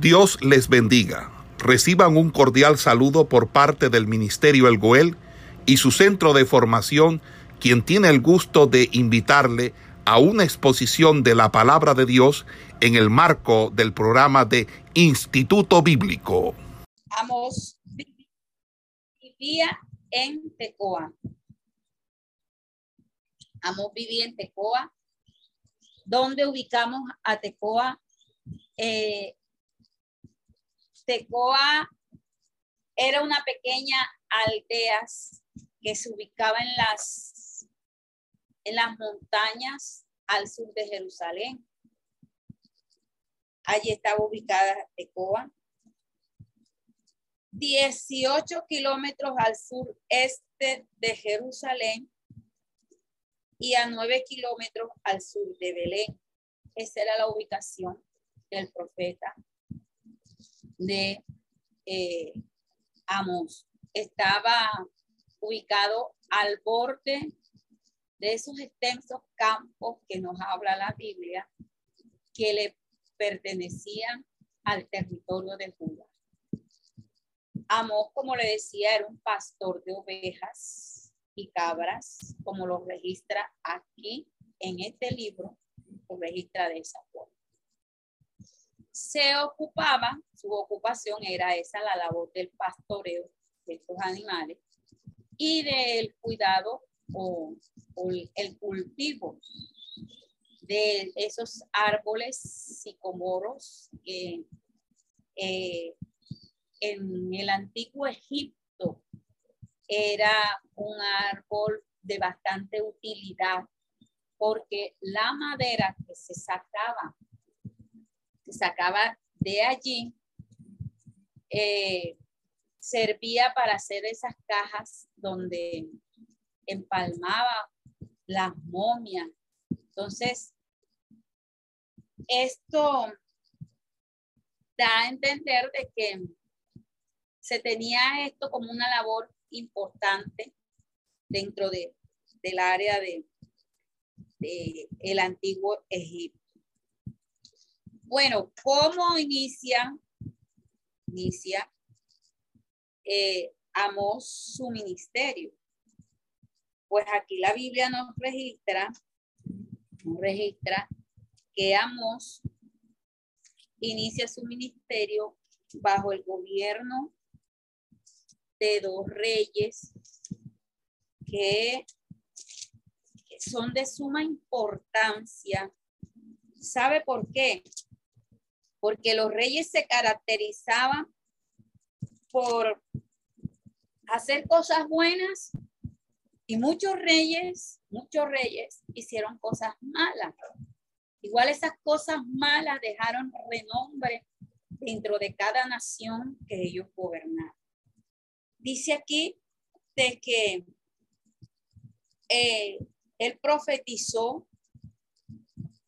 Dios les bendiga. Reciban un cordial saludo por parte del Ministerio El Goel y su centro de formación, quien tiene el gusto de invitarle a una exposición de la palabra de Dios en el marco del programa de Instituto Bíblico. Amos vivía en Tecoa. Amos vivía en Tecoa. ¿Dónde ubicamos a Tecoa? Eh, Tecoa era una pequeña aldea que se ubicaba en las, en las montañas al sur de Jerusalén. Allí estaba ubicada Tecoa. 18 kilómetros al sureste de Jerusalén y a 9 kilómetros al sur de Belén. Esa era la ubicación del profeta de eh, Amos. Estaba ubicado al borde de esos extensos campos que nos habla la Biblia, que le pertenecían al territorio de Judá. Amos, como le decía, era un pastor de ovejas y cabras, como lo registra aquí en este libro, lo registra de esa forma se ocupaba, su ocupación era esa, la labor del pastoreo de estos animales y del cuidado o, el cultivo de esos árboles sicomoros que eh, en el antiguo Egipto era un árbol de bastante utilidad porque la madera que se sacaba se sacaba de allí, eh, servía para hacer esas cajas donde empalmaba las momias. Entonces, esto da a entender de que se tenía esto como una labor importante dentro de, del área de, de el antiguo Egipto. Bueno, ¿cómo inicia? Inicia eh, Amos su ministerio. Pues aquí la Biblia nos registra, nos registra que Amos inicia su ministerio bajo el gobierno de dos reyes que son de suma importancia. ¿Sabe por qué? Porque los reyes se caracterizaban por hacer cosas buenas y muchos reyes, muchos reyes hicieron cosas malas. Igual esas cosas malas dejaron renombre dentro de cada nación que ellos gobernaron. Dice aquí de que eh, él profetizó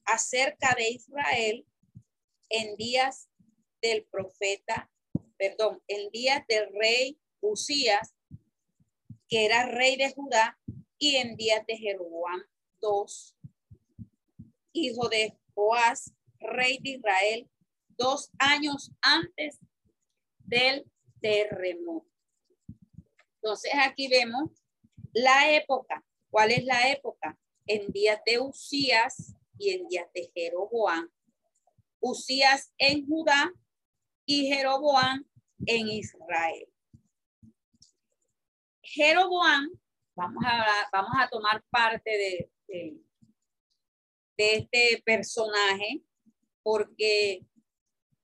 acerca de Israel en días del profeta, perdón, en días del rey Usías, que era rey de Judá, y en días de Jeroboam II, hijo de Joás, rey de Israel, dos años antes del terremoto. Entonces aquí vemos la época. ¿Cuál es la época? En días de Usías y en días de Jeroboam Usías en Judá y Jeroboam en Israel. Jeroboam, vamos a, vamos a tomar parte de, de, este personaje porque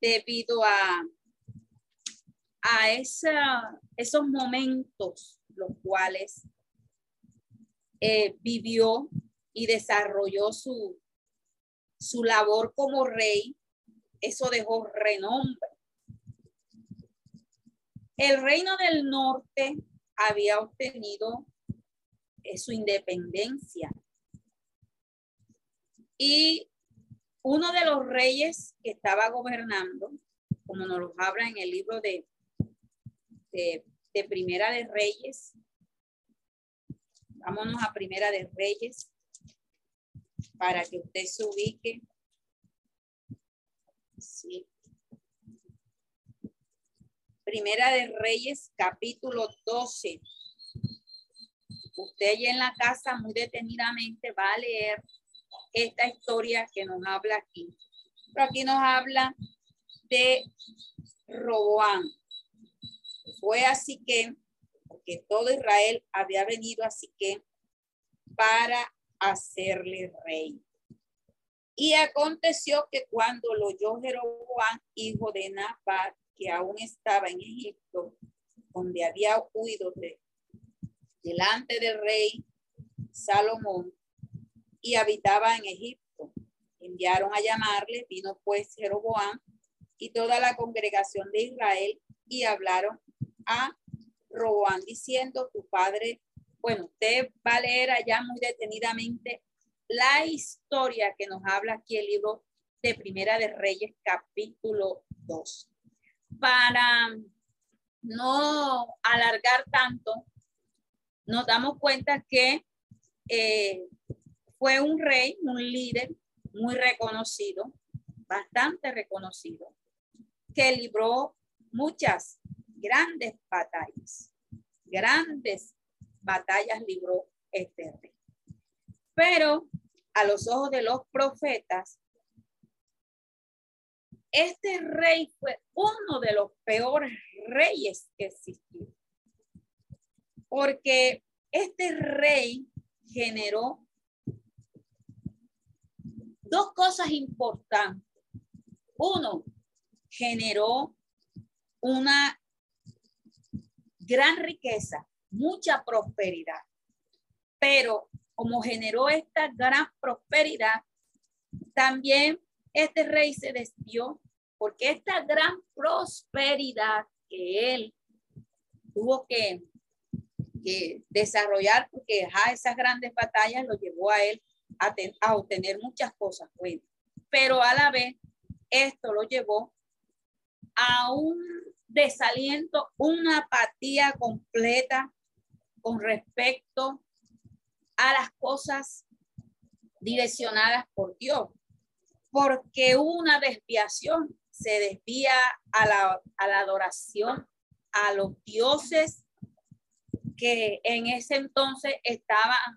debido a, a esos momentos los cuales eh, vivió y desarrolló su, su labor como rey, eso dejó renombre. El reino del norte había obtenido eh, su independencia. Y uno de los reyes que estaba gobernando, como nos lo habla en el libro de, de, de Primera de Reyes, vámonos a Primera de Reyes, para que usted se ubique. Primera de Reyes, capítulo 12. Usted allí en la casa muy detenidamente va a leer esta historia que nos habla aquí. Pero aquí nos habla de Roboán. Fue así que, porque todo Israel había venido así que para hacerle rey. Y aconteció que cuando lo oyó Jeroboam, hijo de Nabat, que aún estaba en Egipto, donde había huido de, delante del rey Salomón y habitaba en Egipto. Enviaron a llamarle, vino pues Jeroboam y toda la congregación de Israel y hablaron a Roboam diciendo, tu padre, bueno, usted va a leer allá muy detenidamente la historia que nos habla aquí el libro de Primera de Reyes, capítulo 2. Para no alargar tanto, nos damos cuenta que eh, fue un rey, un líder muy reconocido, bastante reconocido, que libró muchas grandes batallas, grandes batallas libró este rey. Pero a los ojos de los profetas, este rey fue uno de los peores reyes que existió. Porque este rey generó dos cosas importantes. Uno, generó una gran riqueza, mucha prosperidad, pero como generó esta gran prosperidad, también este rey se desvió porque esta gran prosperidad que él tuvo que, desarrollar, porque esas grandes batallas lo llevó a él a, a obtener muchas cosas buenas, pero a la vez esto lo llevó a un desaliento, una apatía completa con respecto a las cosas direccionadas por Dios, porque una desviación se desvía a la, a la adoración a los dioses que en ese entonces estaban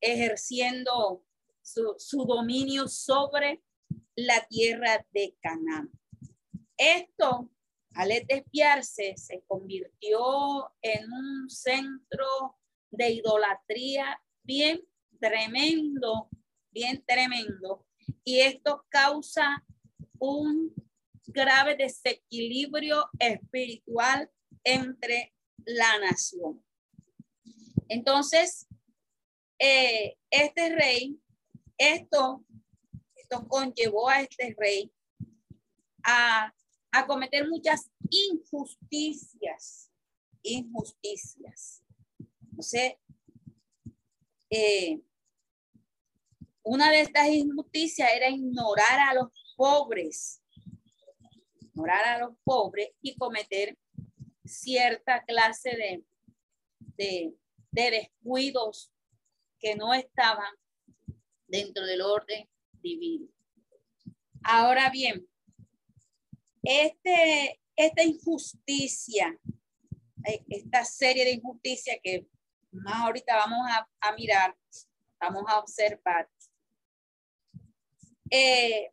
ejerciendo su, su dominio sobre la tierra de Canaán. Esto, al desviarse, se convirtió en un centro de idolatría bien tremendo, bien tremendo. Y esto causa un grave desequilibrio espiritual entre la nación. Entonces, eh, este rey, esto, esto conllevó a este rey a, a cometer muchas injusticias, injusticias. Sé, eh, una de estas injusticias era ignorar a los pobres, ignorar a los pobres y cometer cierta clase de, de, de descuidos que no estaban dentro del orden divino. Ahora bien, este, esta injusticia, eh, esta serie de injusticias que más ahorita vamos a, mirar, vamos a observar. Eh,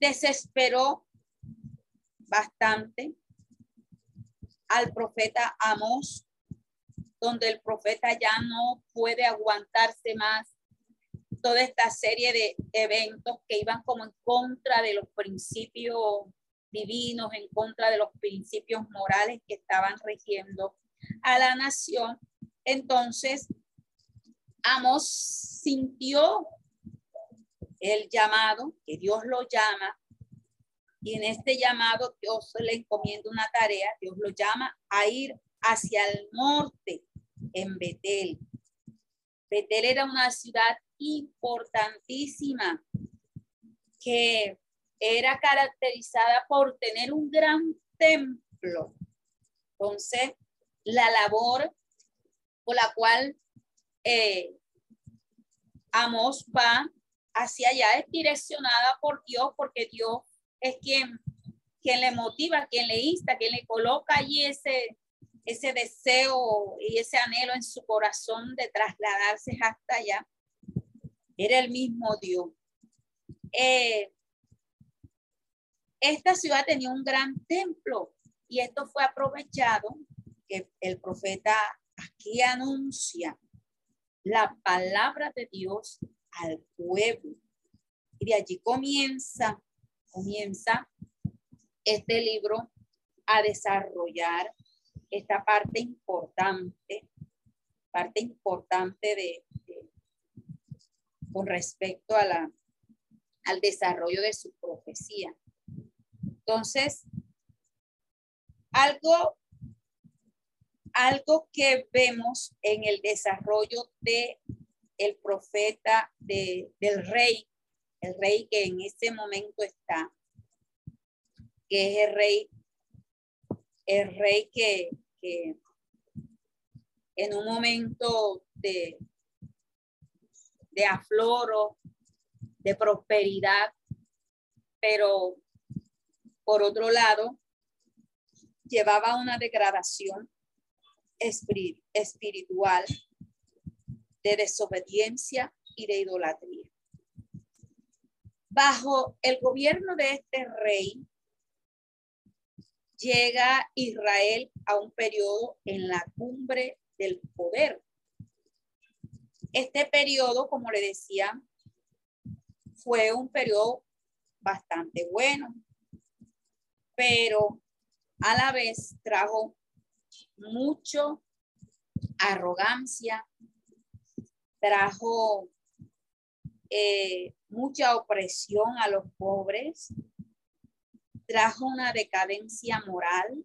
desesperó bastante al profeta Amos, donde el profeta ya no puede aguantarse más toda esta serie de eventos que iban como en contra de los principios divinos, en contra de los principios morales que estaban regiendo a la nación entonces, Amos sintió el llamado, que Dios lo llama, y en este llamado Dios le encomienda una tarea, Dios lo llama a ir hacia el norte, en Betel. Betel era una ciudad importantísima que era caracterizada por tener un gran templo. Entonces, la labor la cual eh, Amos va hacia allá, es direccionada por Dios, porque Dios es quien quien le motiva, quien le insta, quien le coloca allí ese, ese deseo y ese anhelo en su corazón de trasladarse hasta allá, era el mismo Dios. Eh, esta ciudad tenía un gran templo y esto fue aprovechado que el profeta aquí anuncia la palabra de Dios al pueblo. Y de allí comienza, comienza este libro a desarrollar esta parte importante, parte importante de, con respecto a la, al desarrollo de su profecía. Entonces, algo, algo que vemos en el desarrollo de el profeta de, del rey, el rey que en ese momento está, que es el rey, el rey que, que en un momento de, de afloro, de prosperidad, pero por otro lado, llevaba una degradación espiritual, de desobediencia y de idolatría. Bajo el gobierno de este rey, llega Israel a un periodo en la cumbre del poder. Este periodo, como le decía, fue un periodo bastante bueno, pero a la vez trajo mucho arrogancia, trajo eh, mucha opresión a los pobres, trajo una decadencia moral,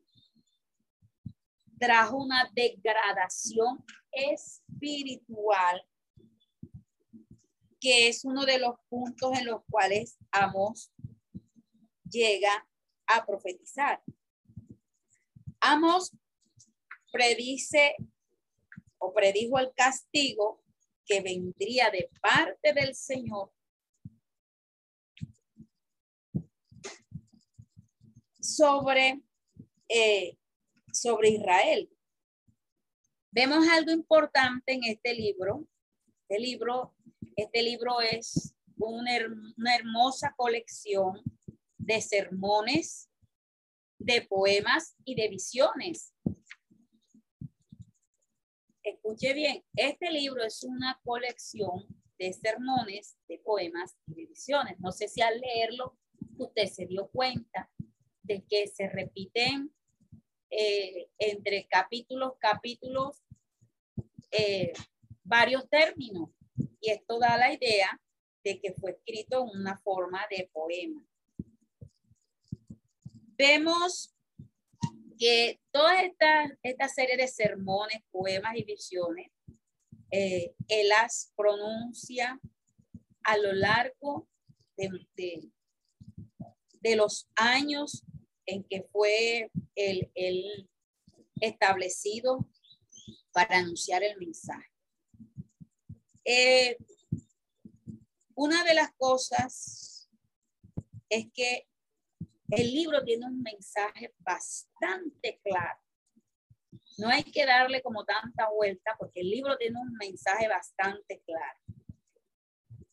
trajo una degradación espiritual, que es uno de los puntos en los cuales Amos llega a profetizar. Amos predice o predijo el castigo que vendría de parte del Señor sobre, eh, sobre Israel. Vemos algo importante en este libro. Este libro, este libro es una, una hermosa colección de sermones, de poemas y de visiones. Escuche bien, este libro es una colección de sermones, de poemas y de visiones. No sé si al leerlo usted se dio cuenta de que se repiten eh, entre capítulos, capítulos, eh, varios términos. Y esto da la idea de que fue escrito en una forma de poema. Vemos que toda esta, esta serie de sermones, poemas y visiones, eh, él las pronuncia a lo largo de, de, los años en que fue el, establecido para anunciar el mensaje. Eh, una de las cosas es que el libro tiene un mensaje bastante claro. No hay que darle como tanta vuelta porque el libro tiene un mensaje bastante claro.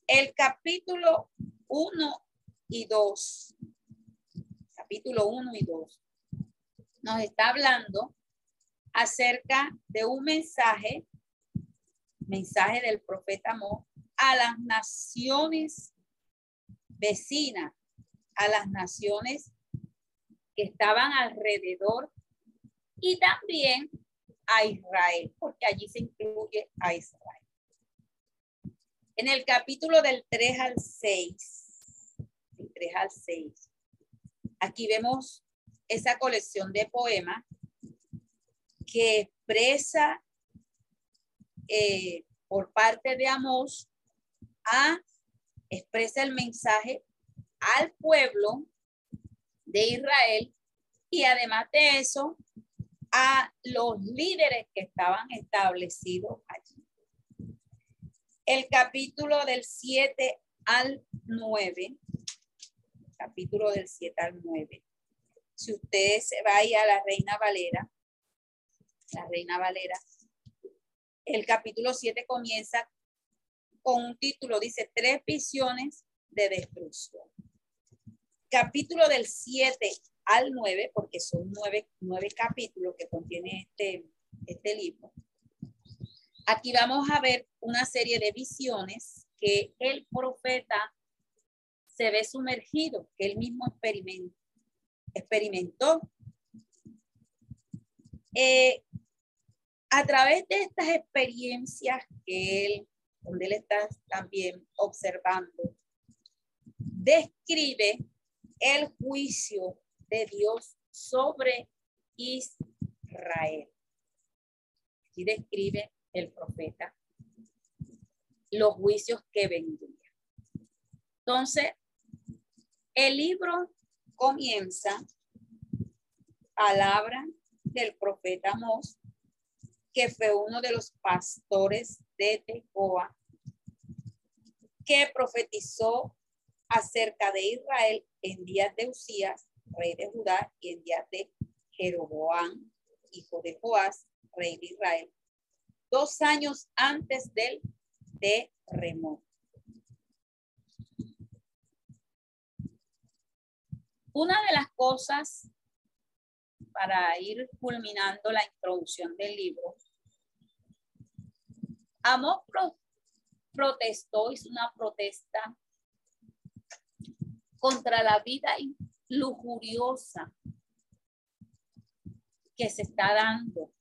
El capítulo 1 y 2 capítulo 1 y 2, nos está hablando acerca de un mensaje, mensaje del profeta Amor a las naciones vecinas, a las naciones que estaban alrededor y también a Israel, porque allí se incluye a Israel. En el capítulo del 3 al 6, del 3 al 6, Aquí vemos esa colección de poemas que expresa eh, por parte de Amos a expresa el mensaje al pueblo de Israel y además de eso a los líderes que estaban establecidos allí. El capítulo del 7 al 9 capítulo del 7 al 9. Si ustedes se vaya a la Reina Valera, la Reina Valera, el capítulo 7 comienza con un título, dice, tres visiones de destrucción. Capítulo del 7 al 9, porque son nueve, nueve capítulos que contiene este, este libro. Aquí vamos a ver una serie de visiones que el profeta se ve sumergido, que él mismo experimentó. experimentó. Eh, a través de estas experiencias que él, donde él está también observando, describe el juicio de Dios sobre Israel. Y describe el profeta los juicios que vendrían. Entonces, el libro comienza palabra del profeta Mos que fue uno de los pastores de Tecoa, que profetizó acerca de Israel en días de Usías, rey de Judá, y en días de Jeroboam, hijo de Joás, rey de Israel, dos años antes del terremoto. Una de las cosas para ir culminando la introducción del libro, Amor protestó, hizo una protesta contra la vida lujuriosa que se está dando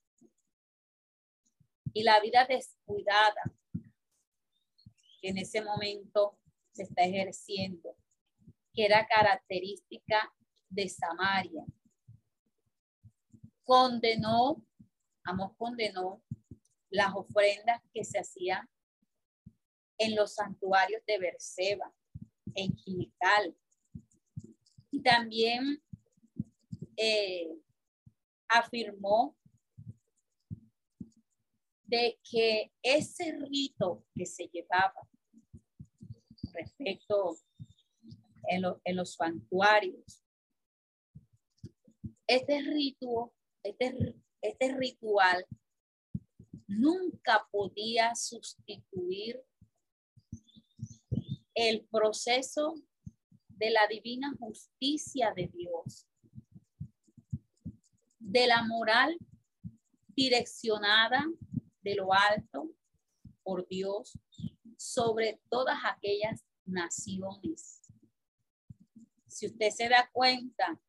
y la vida descuidada que en ese momento se está ejerciendo, que era característica de Samaria condenó, Amos condenó las ofrendas que se hacían en los santuarios de Berseba, en Gilgal. También eh, afirmó de que ese rito que se llevaba respecto en, en los santuarios, este rito este, este ritual nunca podía sustituir el proceso de la divina justicia de Dios, de la moral direccionada de lo alto por Dios sobre todas aquellas naciones. Si usted se da cuenta,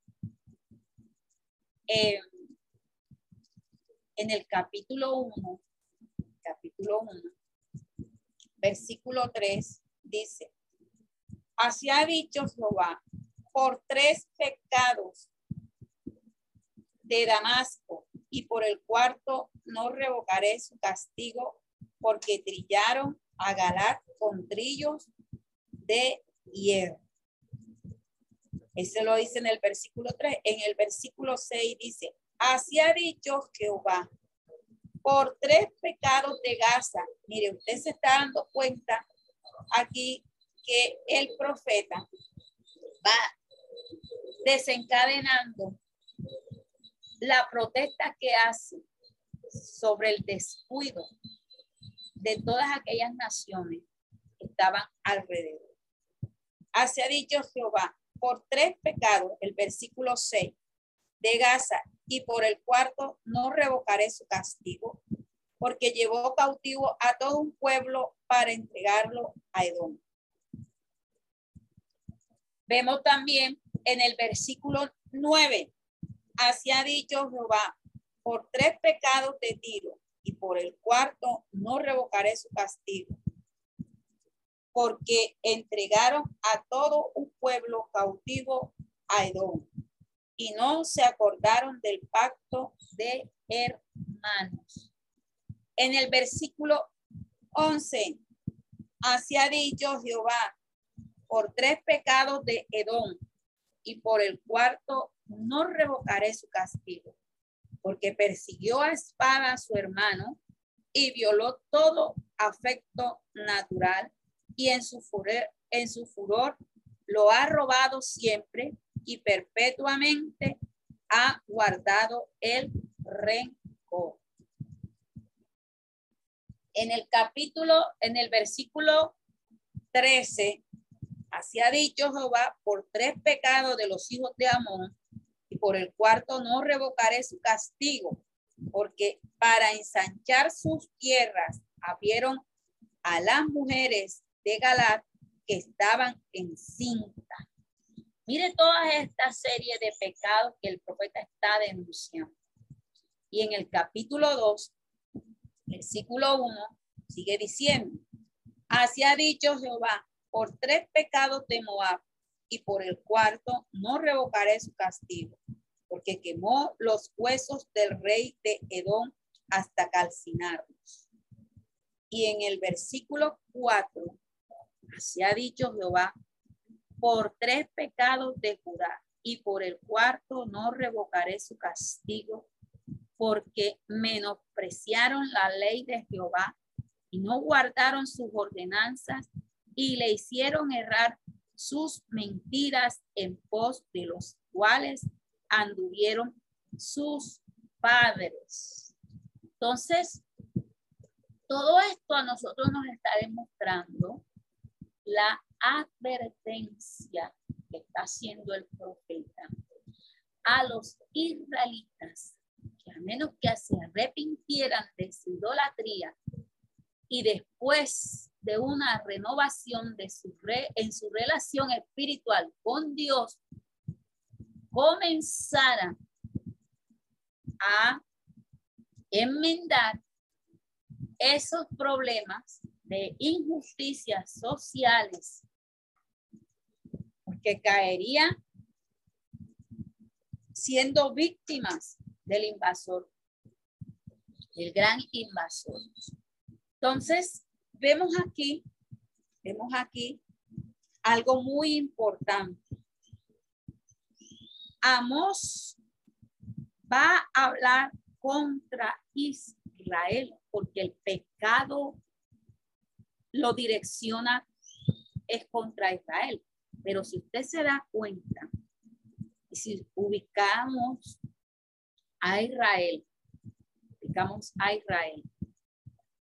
eh, en el capítulo 1, capítulo 1, versículo 3, dice, así ha dicho Jehová, por tres pecados de Damasco y por el cuarto no revocaré su castigo porque trillaron a Galat con trillos de hierro. Ese lo dice en el versículo 3. En el versículo 6 dice, Así ha dicho Jehová, por tres pecados de Gaza. Mire, usted se está dando cuenta aquí que el profeta va desencadenando la protesta que hace sobre el descuido de todas aquellas naciones que estaban alrededor. Así ha dicho Jehová, por tres pecados, el versículo 6 de Gaza y por el cuarto no revocaré su castigo, porque llevó cautivo a todo un pueblo para entregarlo a Edom. Vemos también en el versículo 9, así dicho Jehová, por tres pecados de tiro y por el cuarto no revocaré su castigo, porque entregaron a todo un pueblo cautivo a Edom y no se acordaron del pacto de hermanos. En el versículo 11, así ha dicho Jehová, por tres pecados de Edom y por el cuarto no revocaré su castigo, porque persiguió a espada a su hermano y violó todo afecto natural y en su furor, en su furor lo ha robado siempre y perpetuamente ha guardado el rencor. En el capítulo, en el versículo 13, así ha dicho Jehová, por tres pecados de los hijos de Amón, y por el cuarto no revocaré su castigo, porque para ensanchar sus tierras abrieron a las mujeres de Galat que estaban en cinta. Mire toda esta serie de pecados que el profeta está denunciando. Y en el capítulo 2, versículo 1, sigue diciendo, así ha dicho Jehová, por tres pecados de Moab y por el cuarto no revocaré su castigo, porque quemó los huesos del rey de Edom hasta calcinarlos. Y en el versículo 4, así ha dicho Jehová, por tres pecados de Judá y por el cuarto no revocaré su castigo, porque menospreciaron la ley de Jehová y no guardaron sus ordenanzas y le hicieron errar sus mentiras en pos de los cuales anduvieron sus padres. Entonces, todo esto a nosotros nos está demostrando la advertencia que está haciendo el profeta a los israelitas, que a menos que se arrepintieran de su idolatría y después de una renovación de su re, en su relación espiritual con Dios, comenzaran a enmendar esos problemas de injusticias sociales que caería siendo víctimas del invasor, el gran invasor. Entonces, vemos aquí, vemos aquí algo muy importante. Amos va a hablar contra Israel porque el pecado lo direcciona es contra Israel. Pero si usted se da cuenta, y si ubicamos a Israel, ubicamos a Israel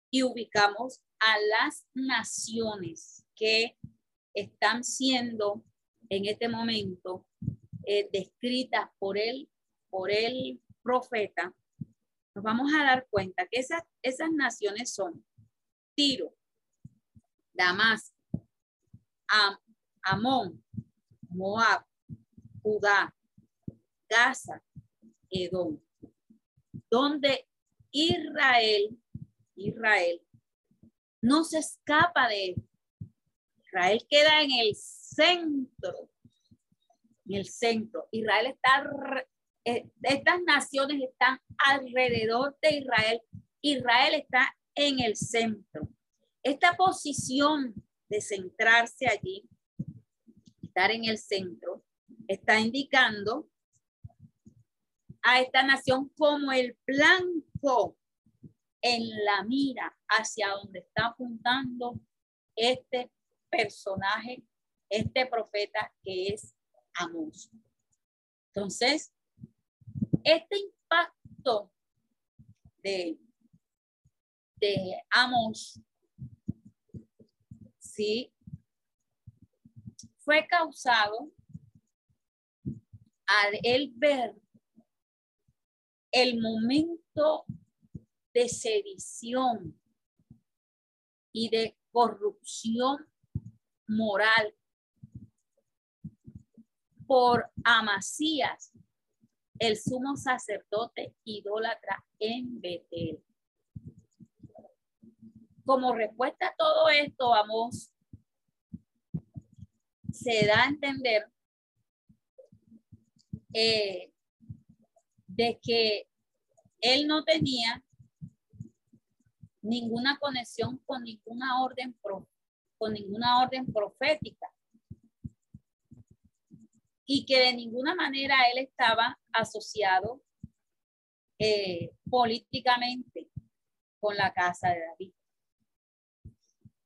y ubicamos a las naciones que están siendo en este momento eh, descritas por él, por el profeta, nos vamos a dar cuenta que esas, esas naciones son Tiro, Damasco, Am, Amón, Moab, Judá, Gaza, Edom, donde Israel, Israel, no se escapa de Israel queda en el centro, en el centro. Israel está, eh, estas naciones están alrededor de Israel. Israel está en el centro. Esta posición de centrarse allí estar en el centro, está indicando a esta nación como el blanco en la mira hacia donde está apuntando este personaje, este profeta que es Amos. Entonces, este impacto de, de Amos, sí, fue causado al él ver el momento de sedición y de corrupción moral por Amasías, el sumo sacerdote idólatra en Betel. Como respuesta a todo esto, vamos se da a entender eh, de que él no tenía ninguna conexión con ninguna orden con ninguna orden profética y que de ninguna manera él estaba asociado eh, políticamente con la casa de David.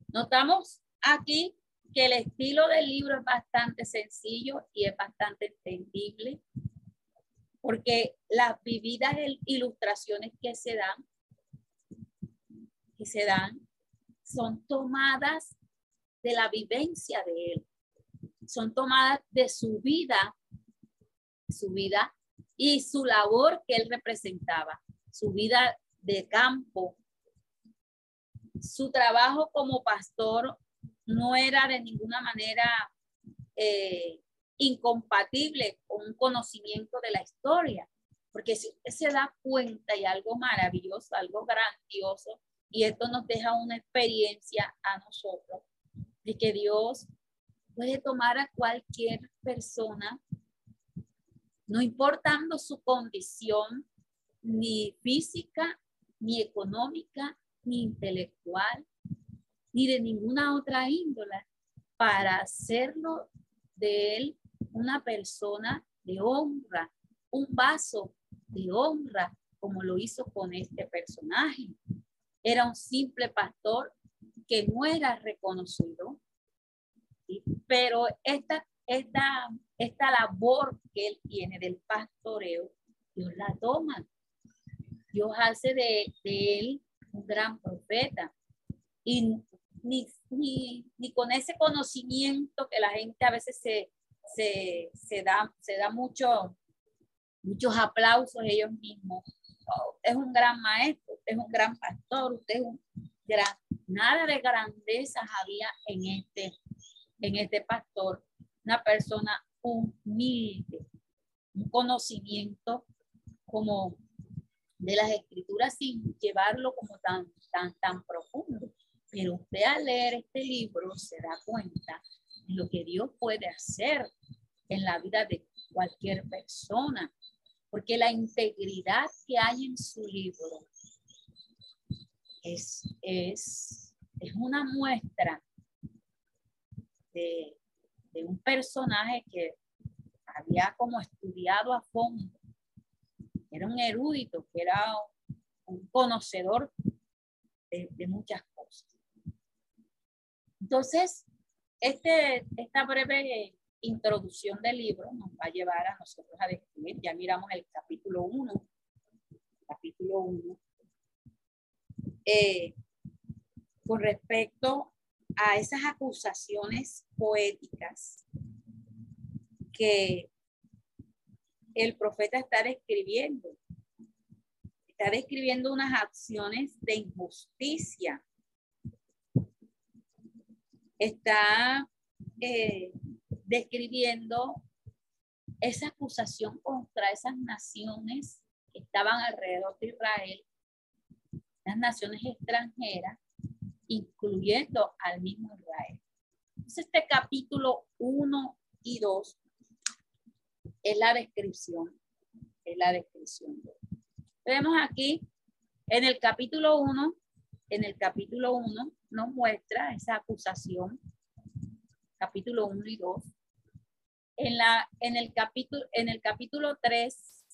Notamos aquí que el estilo del libro es bastante sencillo y es bastante entendible, porque las vividas ilustraciones que se dan, que se dan, son tomadas de la vivencia de él, son tomadas de su vida, su vida y su labor que él representaba, su vida de campo. Su trabajo como pastor no era de ninguna manera eh, incompatible con un conocimiento de la historia. Porque si usted se da cuenta y algo maravilloso, algo grandioso, y esto nos deja una experiencia a nosotros de que Dios puede tomar a cualquier persona, no importando su condición, ni física, ni económica, ni intelectual, ni de ninguna otra índole, para hacerlo de él una persona de honra, un vaso de honra, como lo hizo con este personaje. Era un simple pastor que no era reconocido, pero esta, esta, esta labor que él tiene del pastoreo, Dios la toma. Dios hace de, de él un gran profeta. Y ni, ni, ni con ese conocimiento que la gente a veces se, se, se da, se da mucho, muchos aplausos ellos mismos. Es un gran maestro, usted es un gran pastor, usted es un gran, nada de grandeza había en este, en este pastor, una persona humilde, un conocimiento como de las escrituras sin llevarlo como tan, tan, tan profundo. Pero usted al leer este libro se da cuenta de lo que Dios puede hacer en la vida de cualquier persona, porque la integridad que hay en su libro es, es, es una muestra de, de un personaje que había como estudiado a fondo, era un erudito, que era un conocedor de, de muchas cosas. Entonces, este, esta breve introducción del libro nos va a llevar a nosotros a describir, ya miramos el capítulo 1, capítulo 1, eh, con respecto a esas acusaciones poéticas que el profeta está describiendo. Está describiendo unas acciones de injusticia. Está eh, describiendo esa acusación contra esas naciones que estaban alrededor de Israel, las naciones extranjeras, incluyendo al mismo Israel. Entonces, este capítulo 1 y 2 es la descripción, es la descripción. Vemos aquí en el capítulo 1, en el capítulo 1, nos muestra esa acusación, capítulo 1 y 2. En, la, en, el capítulo, en el capítulo 3,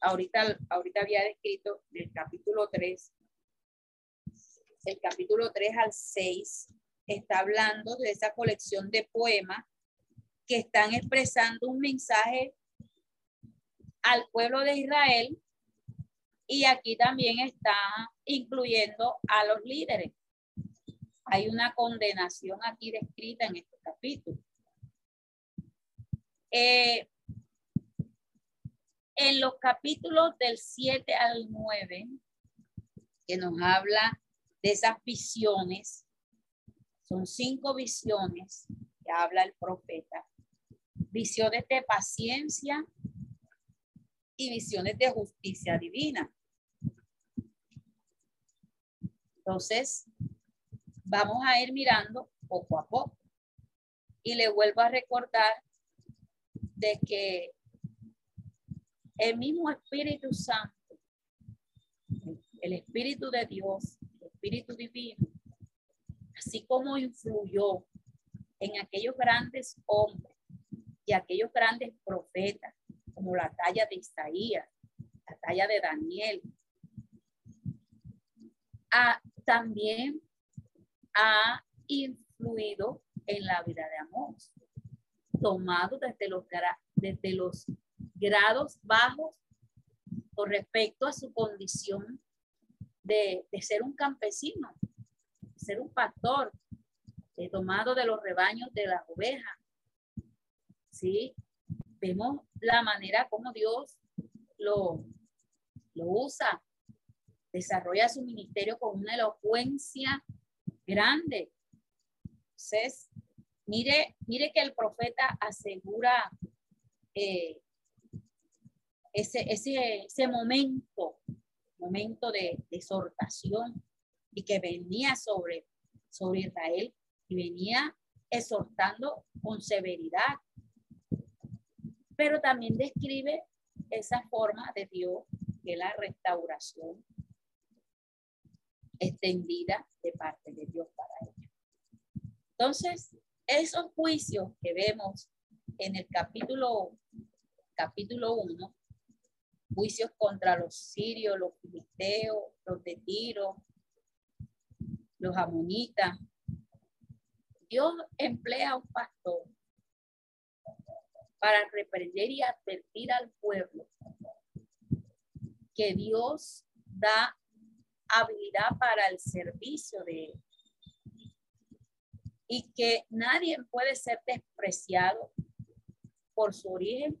ahorita, ahorita había descrito del capítulo 3, el capítulo 3 al 6, está hablando de esa colección de poemas que están expresando un mensaje al pueblo de Israel y aquí también está incluyendo a los líderes. Hay una condenación aquí descrita en este capítulo. Eh, en los capítulos del 7 al 9, que nos habla de esas visiones, son cinco visiones que habla el profeta. Visiones de paciencia y visiones de justicia divina. Entonces, vamos a ir mirando poco a poco. Y le vuelvo a recordar de que el mismo Espíritu Santo, el Espíritu de Dios, el Espíritu Divino, así como influyó en aquellos grandes hombres y aquellos grandes profetas, como la talla de Isaías, la talla de Daniel, a también ha influido en la vida de Amós, tomado desde los, desde los grados bajos con respecto a su condición de, ser un campesino, de ser un pastor, de tomado de los rebaños de las ovejas. ¿Sí? Vemos la manera como Dios lo, lo usa, desarrolla su ministerio con una elocuencia grande. Entonces, mire, mire que el profeta asegura eh, ese, ese, ese momento, momento de, exhortación y que venía sobre, sobre Israel y venía exhortando con severidad. Pero también describe esa forma de Dios que la restauración extendida de parte de Dios para ellos. Entonces, esos juicios que vemos en el capítulo capítulo 1, juicios contra los sirios, los filisteos, los de Tiro, los amonitas. Dios emplea a un pastor para reprender y advertir al pueblo que Dios da habilidad para el servicio de él y que nadie puede ser despreciado por su origen,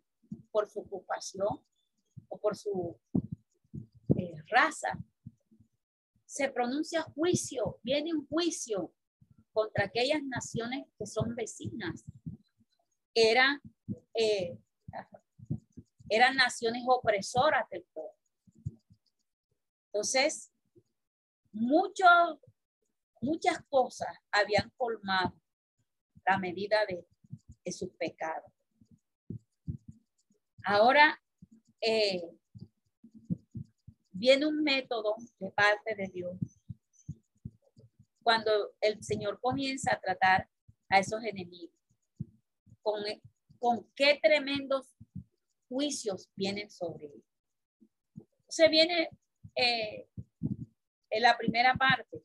por su ocupación o por su eh, raza. Se pronuncia juicio, viene un juicio contra aquellas naciones que son vecinas. Eran, eh, eran naciones opresoras del pueblo. Entonces, muchos muchas cosas habían colmado la medida de, de sus pecados. Ahora eh, viene un método de parte de Dios. Cuando el Señor comienza a tratar a esos enemigos, con, con qué tremendos juicios vienen sobre él. Se viene eh, en la primera parte,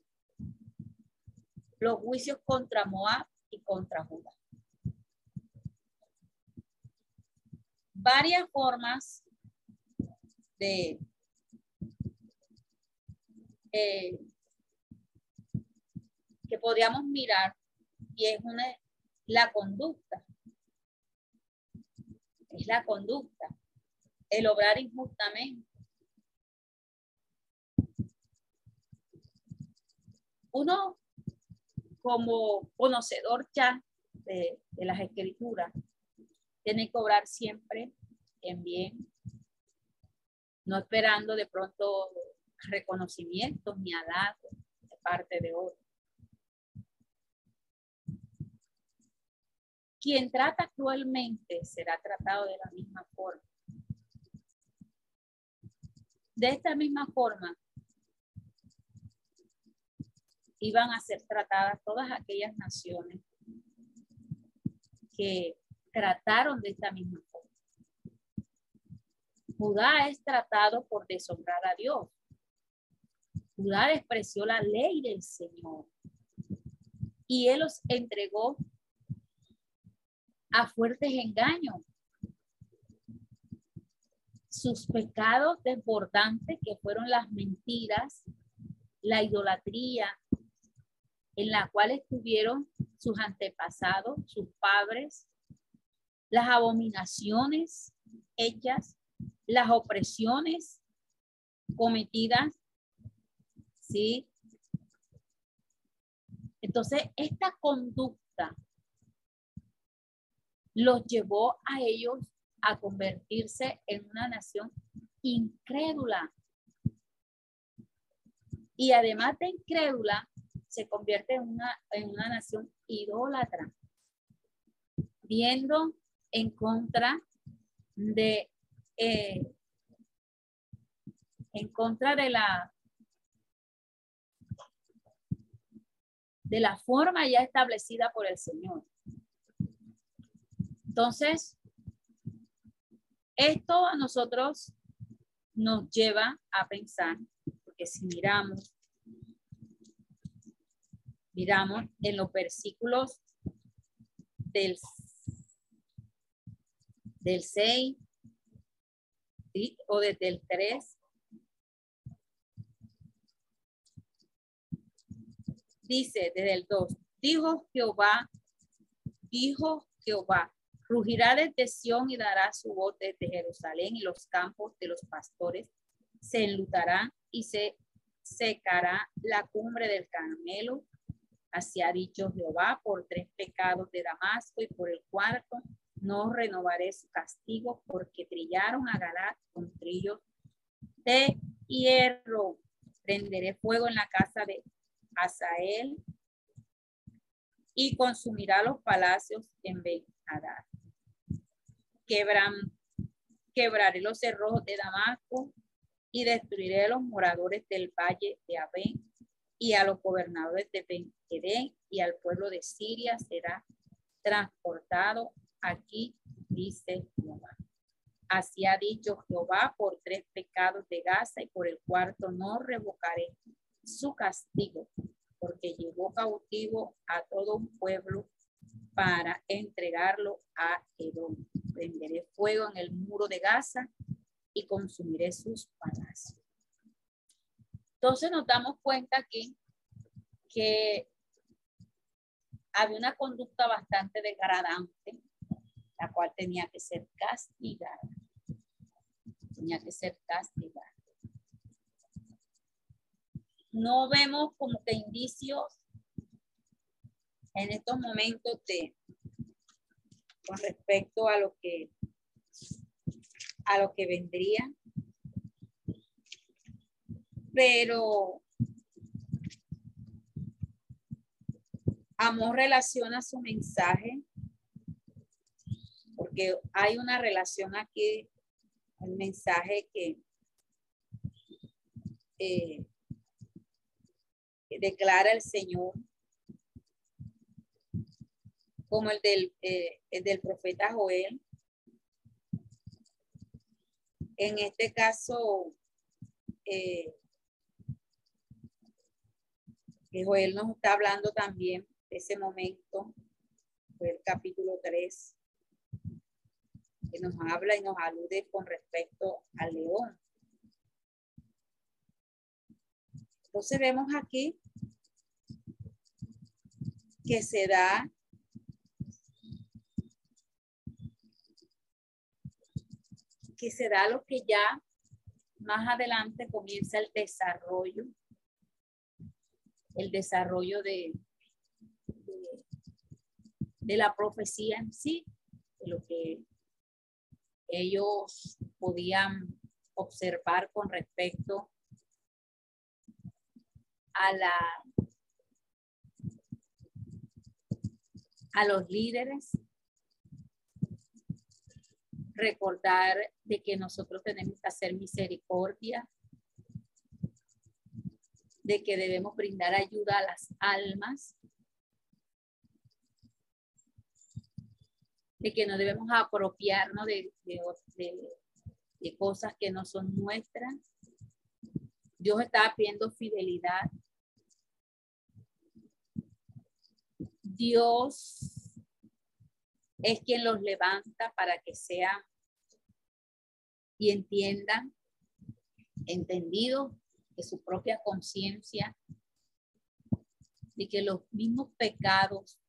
los juicios contra Moab y contra Judá. Varias formas de eh, que podríamos mirar y es una la conducta es la conducta el obrar injustamente uno como conocedor ya de, las escrituras, tiene que obrar siempre en bien, no esperando de pronto reconocimientos ni halagos de parte de otros. Quien trata cruelmente será tratado de la misma forma. De esta misma forma, iban a ser tratadas todas aquellas naciones que trataron de esta misma forma. Judá es tratado por deshonrar a Dios. Judá despreció la ley del Señor y él los entregó a fuertes engaños. Sus pecados desbordantes, que fueron las mentiras, la idolatría, en la cual estuvieron sus antepasados, sus padres, las abominaciones hechas, las opresiones cometidas, ¿sí? Entonces, esta conducta los llevó a ellos a convertirse en una nación incrédula. Y además de incrédula, se convierte en una, en una nación idólatra, viendo en contra de, eh, en contra de la, de la forma ya establecida por el Señor. Entonces, esto a nosotros nos lleva a pensar, porque si miramos miramos en los versículos del, del 6 ¿sí? O desde el 3. Dice desde el 2, dijo Jehová, dijo Jehová, rugirá desde Sión y dará su voz desde Jerusalén y los campos de los pastores se enlutarán y se secará la cumbre del Carmelo. Así ha dicho Jehová por tres pecados de Damasco y por el cuarto no renovaré su castigo porque trillaron a Galat con trillos de hierro. Prenderé fuego en la casa de Asael y consumirá los palacios en Ben Quebran, quebraré los cerrojos de Damasco y destruiré los moradores del valle de Abén y a los gobernadores de Ben y al pueblo de Siria será transportado aquí, dice Jehová. Así ha dicho Jehová por tres pecados de Gaza y por el cuarto no revocaré su castigo, porque llevó cautivo a todo un pueblo para entregarlo a Edom. Prenderé fuego en el muro de Gaza y consumiré sus palacios. Entonces nos damos cuenta aquí que había una conducta bastante degradante, la cual tenía que ser castigada. Tenía que ser castigada. No vemos como que indicios en estos momentos de con respecto a lo que a lo que vendría. Pero Amor relaciona su mensaje porque hay una relación aquí, el mensaje que, eh, declara el Señor, como el del, eh, el del profeta Joel, en este caso, eh, Joel nos está hablando también de ese momento, el capítulo 3, que nos habla y nos alude con respecto al león. Entonces vemos aquí que se da que será lo que ya más adelante comienza el desarrollo, el desarrollo de, de, la profecía en sí, de lo que ellos podían observar con respecto a la a los líderes. Recordar de que nosotros tenemos que hacer misericordia, de que debemos brindar ayuda a las almas, de que no debemos apropiarnos de, de, cosas que no son nuestras. Dios está pidiendo fidelidad. Dios es quien los levanta para que sean y entiendan, entendido de su propia conciencia, y que los mismos pecados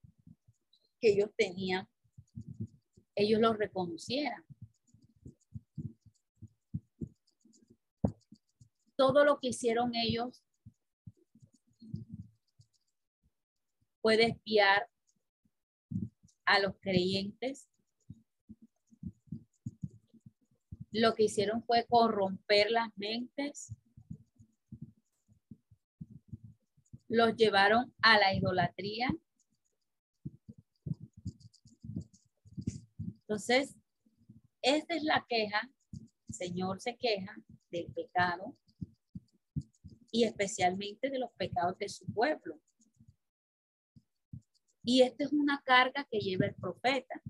que ellos tenían, ellos los reconocieran. Todo lo que hicieron ellos puede espiar a los creyentes lo que hicieron fue corromper las mentes, los llevaron a la idolatría. Entonces, esta es la queja, el Señor se queja del pecado y especialmente de los pecados de su pueblo. Y esta es una carga que lleva el profeta.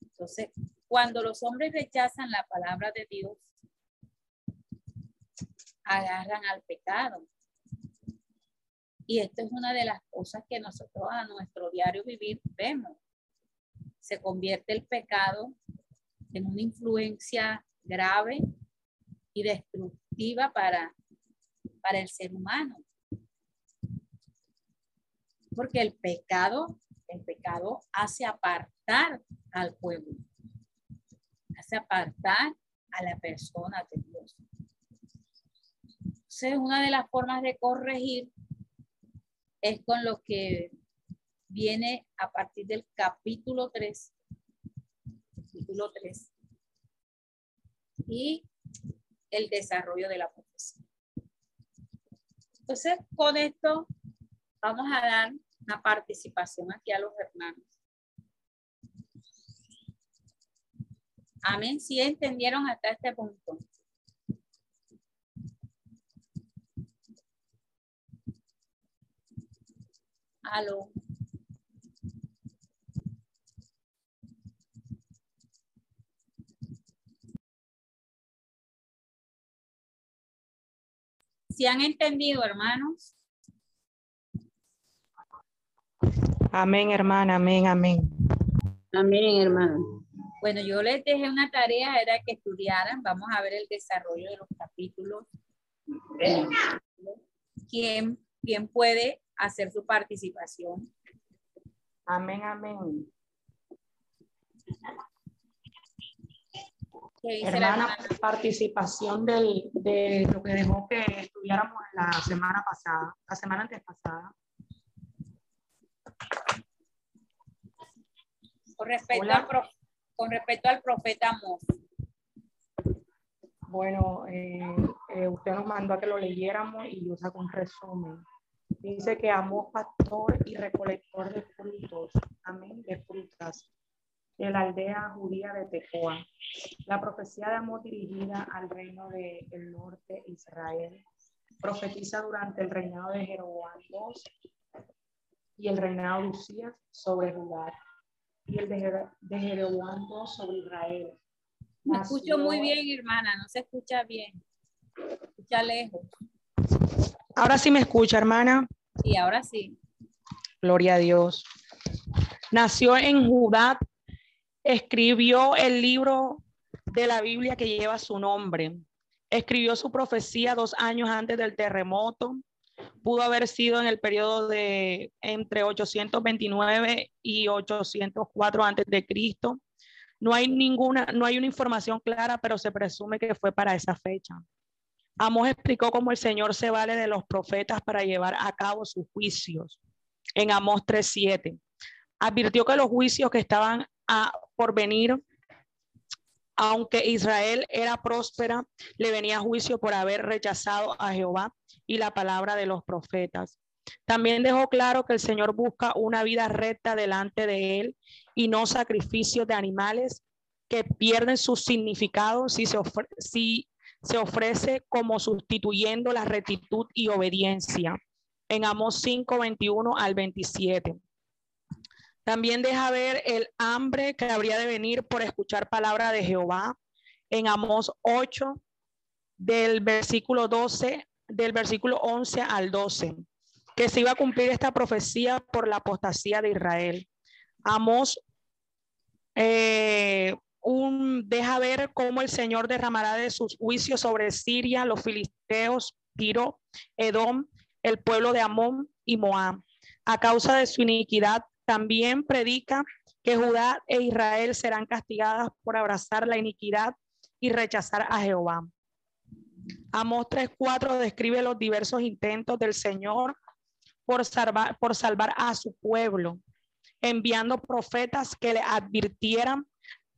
Entonces, cuando los hombres rechazan la palabra de Dios, agarran al pecado. Y esto es una de las cosas que nosotros a nuestro diario vivir vemos. se convierte el pecado en una influencia grave y destructiva para, para el ser humano. Porque el pecado, el pecado hace apartar al pueblo, hace apartar a la persona de Dios. Entonces, una de las formas de corregir es con lo que viene a partir del capítulo 3. Capítulo 3. Y el desarrollo de la profesión. Entonces, con esto vamos a dar una participación aquí a los hermanos. Amén. Si entendieron hasta este punto. Aló. Si han entendido, hermanos. Amén, hermana, amén, amén. Amén, hermano. Bueno, yo les dejé una tarea, era que estudiaran. Vamos a ver el desarrollo de los capítulos. ¿Quién, quién puede hacer su participación? Amén, amén. Hermana, participación del, de lo que dejó que estudiáramos la semana pasada, la semana antes pasada. Con respecto, al, con respecto al profeta Amós. Bueno, eh, eh, usted nos mandó a que lo leyéramos y yo saco un resumen. Dice que Amós, pastor y recolector de frutos, amén, de frutas, de la aldea judía de Tecoa. La profecía de amor dirigida al reino del de norte Israel profetiza durante el reinado de Jeroboam II y el reinado de Usías sobre Judá y el de, de Jeroboam II sobre Israel. Me escucho muy bien, hermana, no se escucha bien. Se escucha lejos. Ahora sí me escucha, hermana. Sí, ahora sí. Gloria a Dios. Nació en Judá escribió el libro de la Biblia que lleva su nombre. Escribió su profecía dos años antes del terremoto. Pudo haber sido en el periodo de entre 829 y 804 antes de Cristo. No hay ninguna, no hay una información clara, pero se presume que fue para esa fecha. Amós explicó cómo el Señor se vale de los profetas para llevar a cabo sus juicios. En Amós 3:7 advirtió que los juicios que estaban a, por venir, aunque Israel era próspera, le venía juicio por haber rechazado a Jehová y la palabra de los profetas. También dejó claro que el Señor busca una vida recta delante de él y no sacrificios de animales que pierden su significado si se, si se ofrece como sustituyendo la rectitud y obediencia. En Amos 5, 21 al 27. También deja ver el hambre que habría de venir por escuchar palabra de Jehová en Amós 8, del versículo 12, del versículo 11 al 12, que se iba a cumplir esta profecía por la apostasía de Israel. Amós eh, un, deja ver cómo el Señor derramará de sus juicios sobre Siria, los filisteos, Tiro, Edom, el pueblo de Amón y Moab, a causa de su iniquidad también predica que Judá e Israel serán castigadas por abrazar la iniquidad y rechazar a Jehová. Amós 3:4 describe los diversos intentos del Señor por salvar, por salvar a su pueblo, enviando profetas que le advirtieran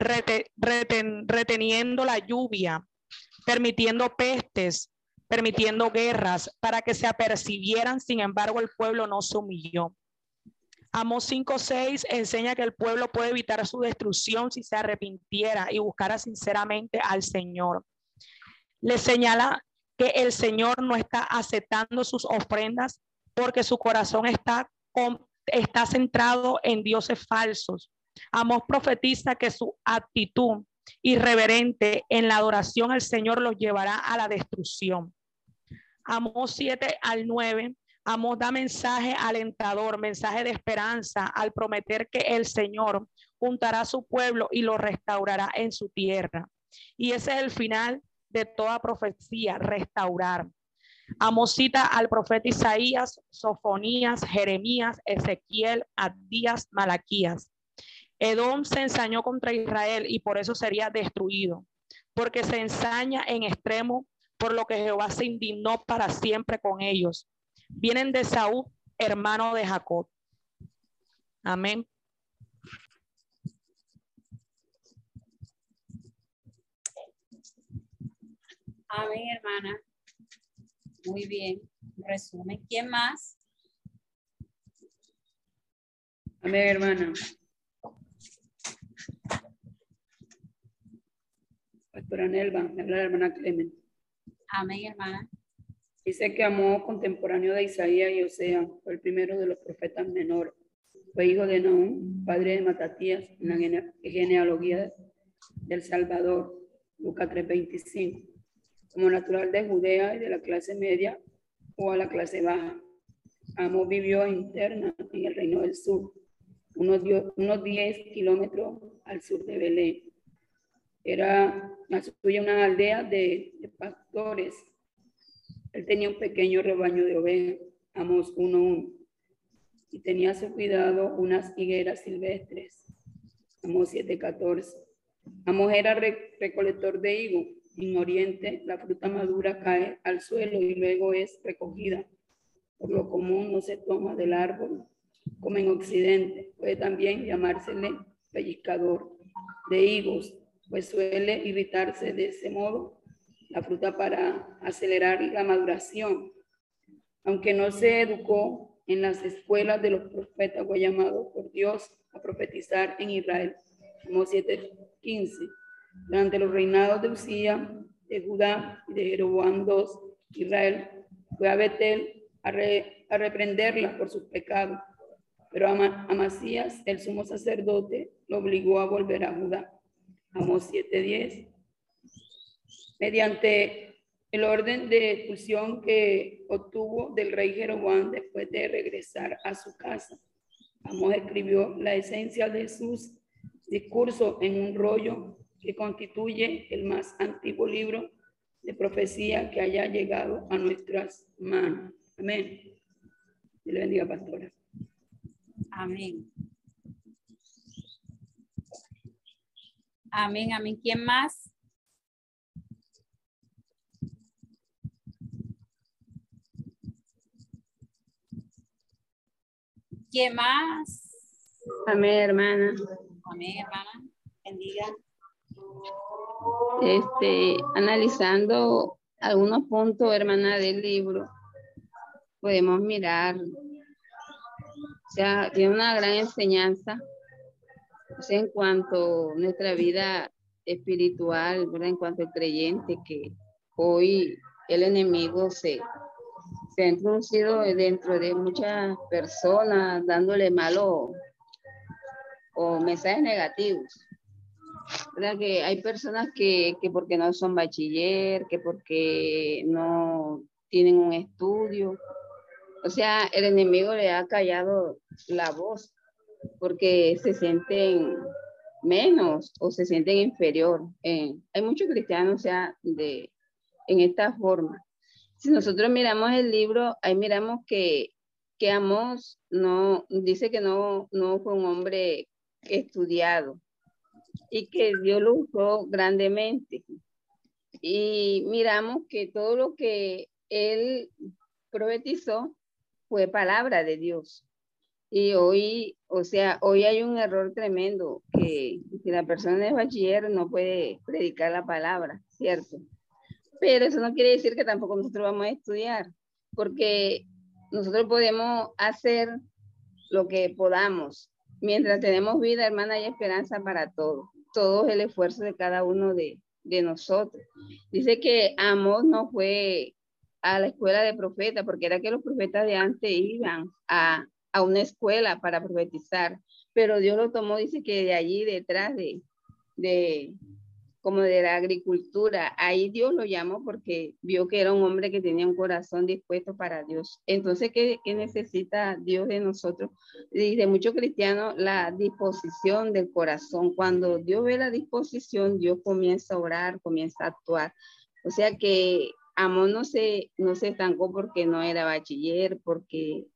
reteniendo la lluvia, permitiendo pestes, permitiendo guerras, para que se apercibieran, sin embargo el pueblo no se humilló. Amos 5.6 enseña que el pueblo puede evitar su destrucción si se arrepintiera y buscara sinceramente al Señor. Le señala que el Señor no está aceptando sus ofrendas porque su corazón está, está centrado en dioses falsos. Amos profetiza que su actitud irreverente en la adoración al Señor los llevará a la destrucción. Amos 7 al 9 Amos da mensaje alentador, mensaje de esperanza al prometer que el Señor juntará a su pueblo y lo restaurará en su tierra. Y ese es el final de toda profecía, restaurar. Amosita al profeta Isaías, Sofonías, Jeremías, Ezequiel, Abdías, Malaquías. Edom se ensañó contra Israel y por eso sería destruido, porque se ensaña en extremo, por lo que Jehová se indignó para siempre con ellos. Vienen de Saúl, hermano de Jacob. Amén. Amén, hermana. Muy bien. Resumen. ¿Quién más? Amén, hermana. Pastora Nelva, habla la hermana Clemen. Amén, hermana. Dice que amó contemporáneo de Isaías y Osea, fue el primero de los profetas menores. Fue hijo de Naúm, padre de Matatías, en la genealogía del Salvador, Lucas 3:25 como natural de Judea y de la clase media o a la clase baja. Amo vivió interna en el reino del sur, unos, unos 10 kilómetros al sur de Belén. Era la suya una aldea de, pastores. Él tenía un pequeño rebaño de ovejas, Amos 1.1, y tenía a su cuidado unas higueras silvestres, Amos 7.14. Amos era recolector de higos en Oriente, la fruta madura cae al suelo y luego es recogida. Por lo común no se toma del árbol, como en Occidente. Puede también llamársele pellizcador de higos, pues suele irritarse de ese modo la fruta para acelerar la maduración. Aunque no se educó en las escuelas de los profetas, fue llamado por Dios a profetizar en Israel. Como 7.15 durante los reinados de Usía, de Judá y de Jeroboam II, Israel fue a Betel a, reprenderla por sus pecados. Pero Amasías, el sumo sacerdote, lo obligó a volver a Judá. Amos 7:10. Mediante el orden de expulsión que obtuvo del rey Jeroboam después de regresar a su casa. Amos escribió la esencia de sus discursos en un rollo que constituye el más antiguo libro de profecía que haya llegado a nuestras manos. Amén. Dios le bendiga, pastora. Amén. Amén, amén. ¿Quién más? ¿Quién más? Amén, hermana. Amén, hermana. Bendiga este, analizando algunos puntos, hermana, del libro, podemos mirar, o sea, tiene una gran enseñanza, en cuanto a nuestra vida espiritual, ¿verdad? en cuanto al creyente, que hoy el enemigo se, se ha introducido dentro de muchas personas, dándole malo o mensajes negativos. ¿verdad? Que hay personas que, que porque no son bachiller, que porque no tienen un estudio. O sea, el enemigo le ha callado la voz porque se sienten menos o se sienten inferior. hay muchos cristianos, o sea, de, en esta forma. Si nosotros miramos el libro, ahí miramos que, que Amos no, dice que no, no fue un hombre estudiado, y que Dios lo usó grandemente. Y miramos que todo lo que él profetizó fue palabra de Dios. Y hoy, o sea, hoy hay un error tremendo que si la persona es bachiller no puede predicar la palabra, ¿cierto? Pero eso no quiere decir que tampoco nosotros vamos a estudiar, porque nosotros podemos hacer lo que podamos. Mientras tenemos vida, hermana, hay esperanza para todo todo el esfuerzo de cada uno de, nosotros. Dice que Amos no fue a la escuela de profetas, porque era que los profetas de antes iban a, una escuela para profetizar, pero Dios lo tomó, dice que de allí detrás de, de, como de la agricultura. Ahí Dios lo llamó porque vio que era un hombre que tenía un corazón dispuesto para Dios. Entonces, ¿qué, qué necesita Dios de nosotros? Y de muchos cristianos, la disposición del corazón. Cuando Dios ve la disposición, Dios comienza a orar, comienza a actuar. O sea que Amón no se, no se estancó porque no era bachiller, porque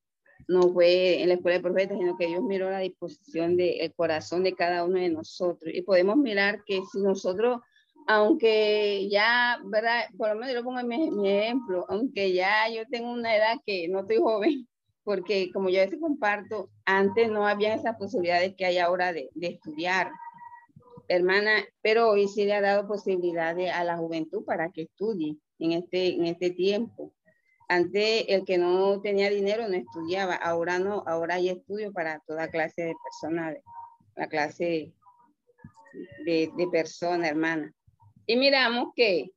no fue en la escuela de profetas, sino que Dios miró la disposición del corazón de cada uno de nosotros. Y podemos mirar que si nosotros, aunque ya, ¿verdad? Por lo menos yo pongo mi, mi ejemplo, aunque ya yo tengo una edad que no estoy joven, porque como yo a comparto, antes no había esas posibilidades que hay ahora de, de estudiar, hermana, pero hoy sí le ha dado posibilidades a la juventud para que estudie en este, en este tiempo. Antes el que no tenía dinero no estudiaba, ahora no, ahora hay estudio para toda clase de personas, la clase de, de personas, hermana. Y miramos que,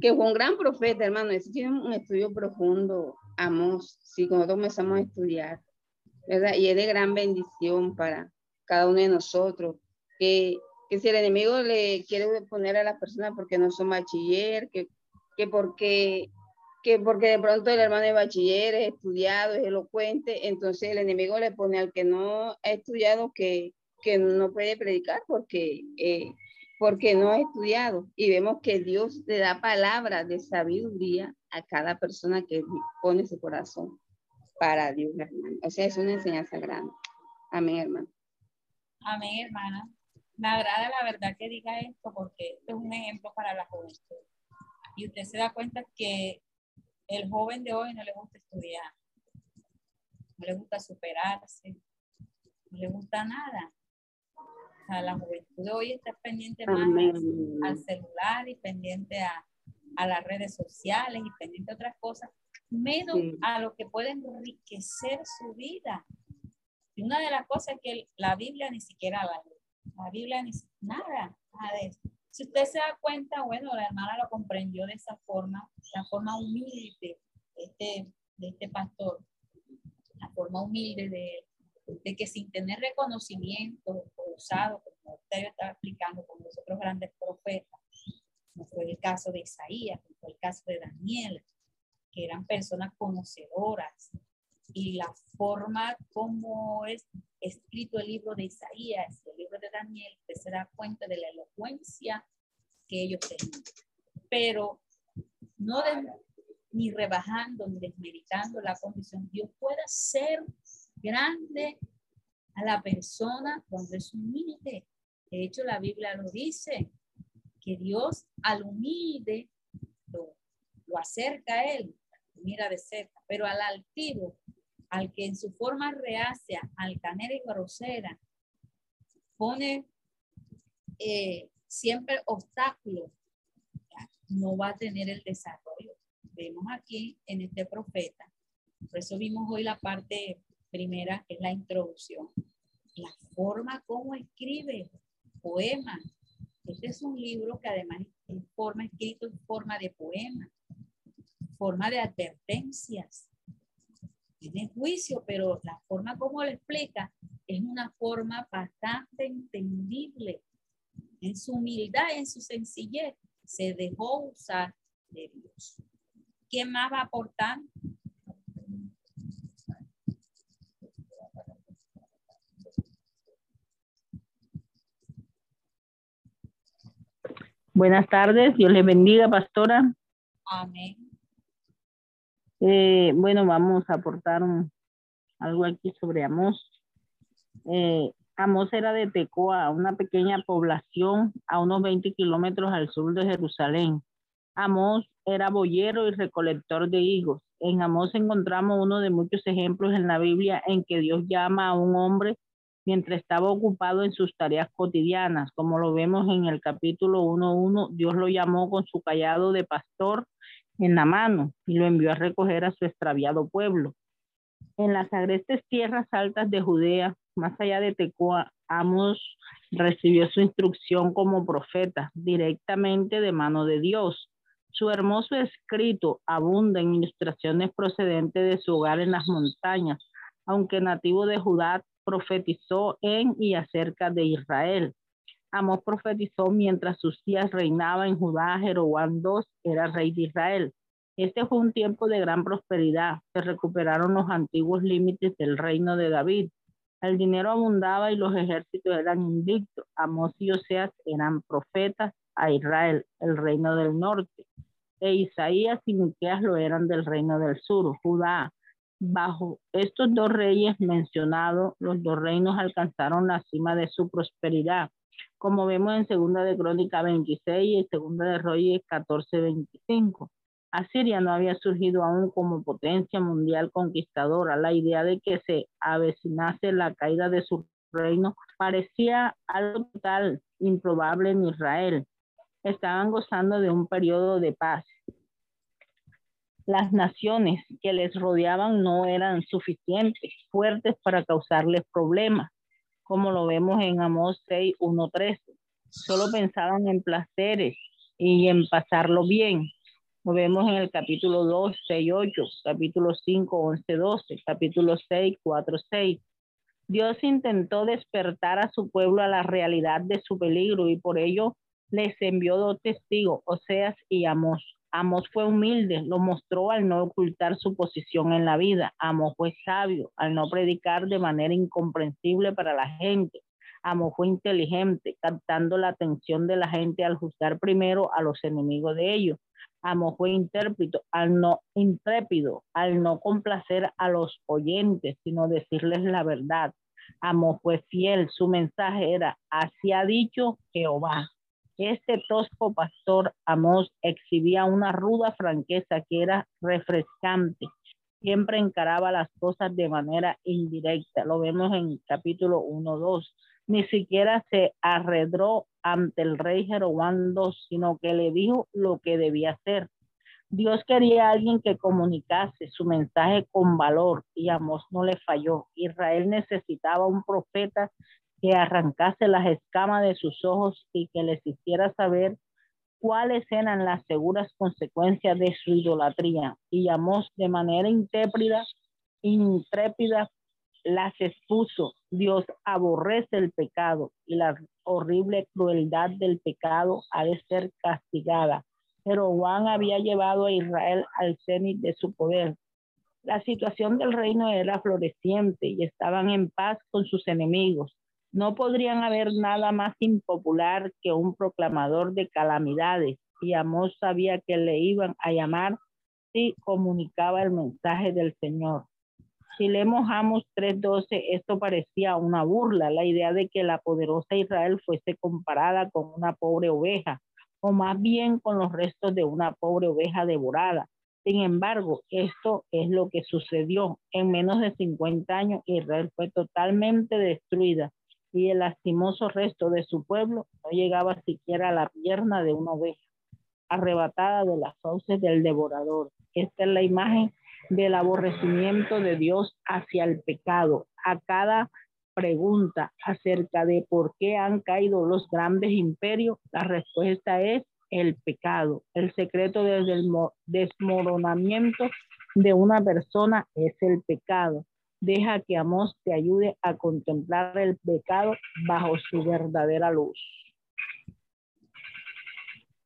que fue un gran profeta, hermano, ese tiene un estudio profundo, Amos, si nosotros comenzamos a estudiar, ¿verdad? Y es de gran bendición para cada uno de nosotros, que, que si el enemigo le quiere poner a las personas porque no son bachiller, que, que porque que porque de pronto el hermano de bachiller es estudiado, es elocuente, entonces el enemigo le pone al que no ha estudiado que, que no puede predicar porque, eh, porque no ha estudiado. Y vemos que Dios le da palabras de sabiduría a cada persona que pone su corazón para Dios, hermano. O sea, es una enseñanza grande. Amén, hermano. Amén, hermana. Me agrada la verdad que diga esto porque esto es un ejemplo para la juventud. Y usted se da cuenta que el joven de hoy no le gusta estudiar, no le gusta superarse, no le gusta nada. O sea, la juventud de hoy está pendiente más al celular y pendiente a, las redes sociales y pendiente a otras cosas, menos a lo que puede enriquecer su vida. Y una de las cosas que la Biblia ni siquiera vale. La Biblia ni nada, nada de eso. Si usted se da cuenta, bueno, la hermana lo comprendió de esa forma, la forma humilde de este, de este pastor, la forma humilde de, de que sin tener reconocimiento o usado, como usted estaba explicando, con los otros grandes profetas, como fue el caso de Isaías, como fue el caso de Daniel, que eran personas conocedoras, y la forma como es escrito el libro de Isaías, el libro de Daniel, usted se da cuenta de la elocuencia que ellos tenían. Pero no ni rebajando ni desmeritando la condición, Dios puede ser grande a la persona cuando es humilde. De hecho, la Biblia lo dice, que Dios al humilde lo, lo acerca a él, mira de cerca, pero al altivo al que en su forma reacia, altanera y grosera, pone eh, siempre obstáculos, no va a tener el desarrollo. Vemos aquí en este profeta, por eso vimos hoy la parte primera, que es la introducción, la forma como escribe poemas. Este es un libro que además es forma escrito en forma de poema, forma de advertencias, tiene juicio, pero la forma como lo explica es una forma bastante entendible. En su humildad, en su sencillez, se dejó usar de Dios. ¿Quién más va a aportar? Buenas tardes, Dios les bendiga, pastora. Amén. Eh, bueno, vamos a aportar algo aquí sobre Amos. Eh, Amos era de Tecoa, una pequeña población a unos 20 kilómetros al sur de Jerusalén. Amos era boyero y recolector de higos. En Amos encontramos uno de muchos ejemplos en la Biblia en que Dios llama a un hombre mientras estaba ocupado en sus tareas cotidianas. Como lo vemos en el capítulo 1.1, Dios lo llamó con su callado de pastor en la mano y lo envió a recoger a su extraviado pueblo. En las agrestes tierras altas de Judea, más allá de Tecoa, Amos recibió su instrucción como profeta directamente de mano de Dios. Su hermoso escrito abunda en ilustraciones procedentes de su hogar en las montañas, aunque nativo de Judá, profetizó en y acerca de Israel. Amós profetizó mientras sus días reinaba en Judá, Jeroboam II era rey de Israel. Este fue un tiempo de gran prosperidad. Se recuperaron los antiguos límites del reino de David. El dinero abundaba y los ejércitos eran invictos. Amós y Oseas eran profetas a Israel, el reino del norte. E Isaías y Miqueas lo eran del reino del sur, Judá. Bajo estos dos reyes mencionados, los dos reinos alcanzaron la cima de su prosperidad como vemos en Segunda de Crónica 26 y Segunda de Reyes 14, 25. Asiria no había surgido aún como potencia mundial conquistadora. La idea de que se avecinase la caída de su reino parecía algo tal improbable en Israel. Estaban gozando de un periodo de paz. Las naciones que les rodeaban no eran suficientes, fuertes para causarles problemas como lo vemos en Amós 6, 1, 13. Solo pensaban en placeres y en pasarlo bien. Lo vemos en el capítulo 2, 6, 8, capítulo 5, 11, 12, capítulo 6, 4, 6. Dios intentó despertar a su pueblo a la realidad de su peligro y por ello les envió dos testigos, Oseas y Amós. Amos fue humilde, lo mostró al no ocultar su posición en la vida. Amos fue sabio, al no predicar de manera incomprensible para la gente. Amos fue inteligente, captando la atención de la gente al juzgar primero a los enemigos de ellos. Amos fue intérprete, al no intrépido, al no complacer a los oyentes, sino decirles la verdad. Amos fue fiel, su mensaje era, así ha dicho Jehová. Este tosco pastor Amós exhibía una ruda franqueza que era refrescante. Siempre encaraba las cosas de manera indirecta. Lo vemos en capítulo 1, 2. Ni siquiera se arredró ante el rey Jeroboam II, sino que le dijo lo que debía hacer. Dios quería a alguien que comunicase su mensaje con valor y Amós no le falló. Israel necesitaba un profeta que arrancase las escamas de sus ojos y que les hiciera saber cuáles eran las seguras consecuencias de su idolatría. Y llamó de manera intrépida, intrépida, las expuso. Dios aborrece el pecado y la horrible crueldad del pecado ha de ser castigada. Pero Juan había llevado a Israel al cenit de su poder. La situación del reino era floreciente y estaban en paz con sus enemigos. No podrían haber nada más impopular que un proclamador de calamidades y Amós sabía que le iban a llamar si comunicaba el mensaje del Señor. Si leemos Amos 3:12, esto parecía una burla, la idea de que la poderosa Israel fuese comparada con una pobre oveja, o más bien con los restos de una pobre oveja devorada. Sin embargo, esto es lo que sucedió. En menos de 50 años, Israel fue totalmente destruida y el lastimoso resto de su pueblo no llegaba siquiera a la pierna de una oveja, arrebatada de las fauces del devorador. Esta es la imagen del aborrecimiento de Dios hacia el pecado. A cada pregunta acerca de por qué han caído los grandes imperios, la respuesta es el pecado. El secreto del desmoronamiento de una persona es el pecado. Deja que Amós te ayude a contemplar el pecado bajo su verdadera luz.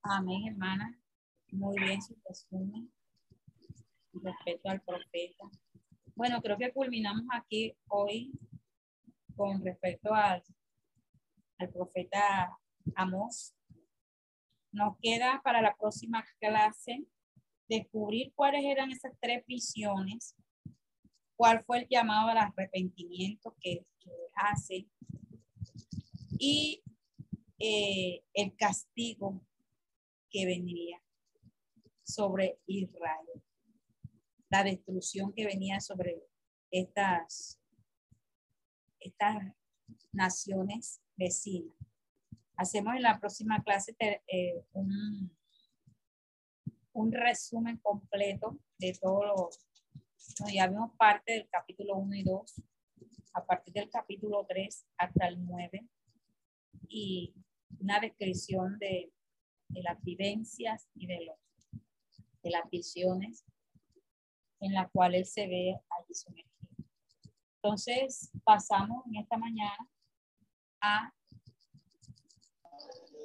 Amén, hermana. Muy bien su resumen respecto al profeta. Bueno, creo que culminamos aquí hoy con respecto al, al profeta Amós. Nos queda para la próxima clase descubrir cuáles eran esas tres visiones cuál fue el llamado al arrepentimiento que, hace y eh, el castigo que vendría sobre Israel, la destrucción que venía sobre estas, estas naciones vecinas. Hacemos en la próxima clase eh, un, un resumen completo de todos los ya vimos parte del capítulo 1 y 2, a partir del capítulo 3 hasta el 9, y una descripción de, de las vivencias y de, los, de las visiones en las cuales se ve allí sumergido. Entonces, pasamos en esta mañana a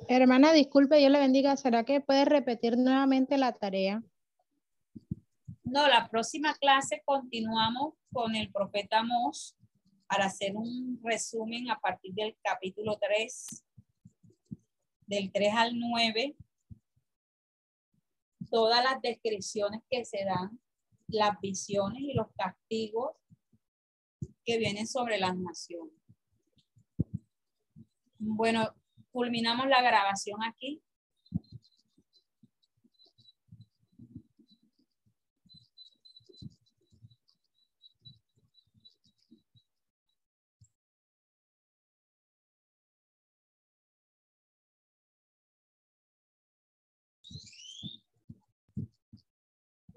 Hermana, disculpe, Dios le bendiga. ¿Será que puede repetir nuevamente la tarea? No, la próxima clase continuamos con el profeta Amós para hacer un resumen a partir del capítulo 3, del 3 al 9, todas las descripciones que se dan, las visiones y los castigos que vienen sobre las naciones. Bueno, culminamos la grabación aquí.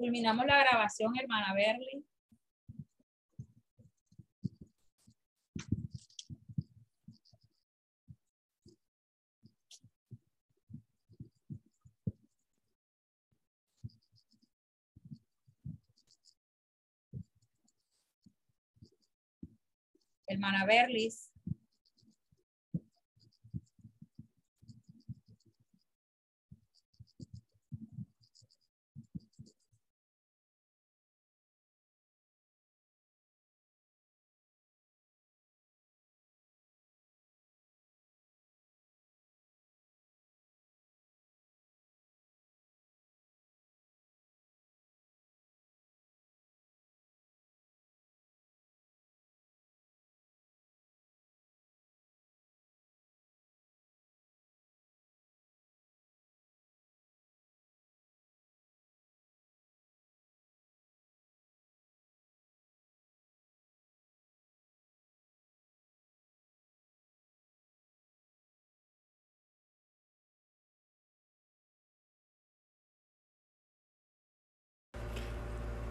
Culminamos la grabación, hermana Berly. Hermana Berlis.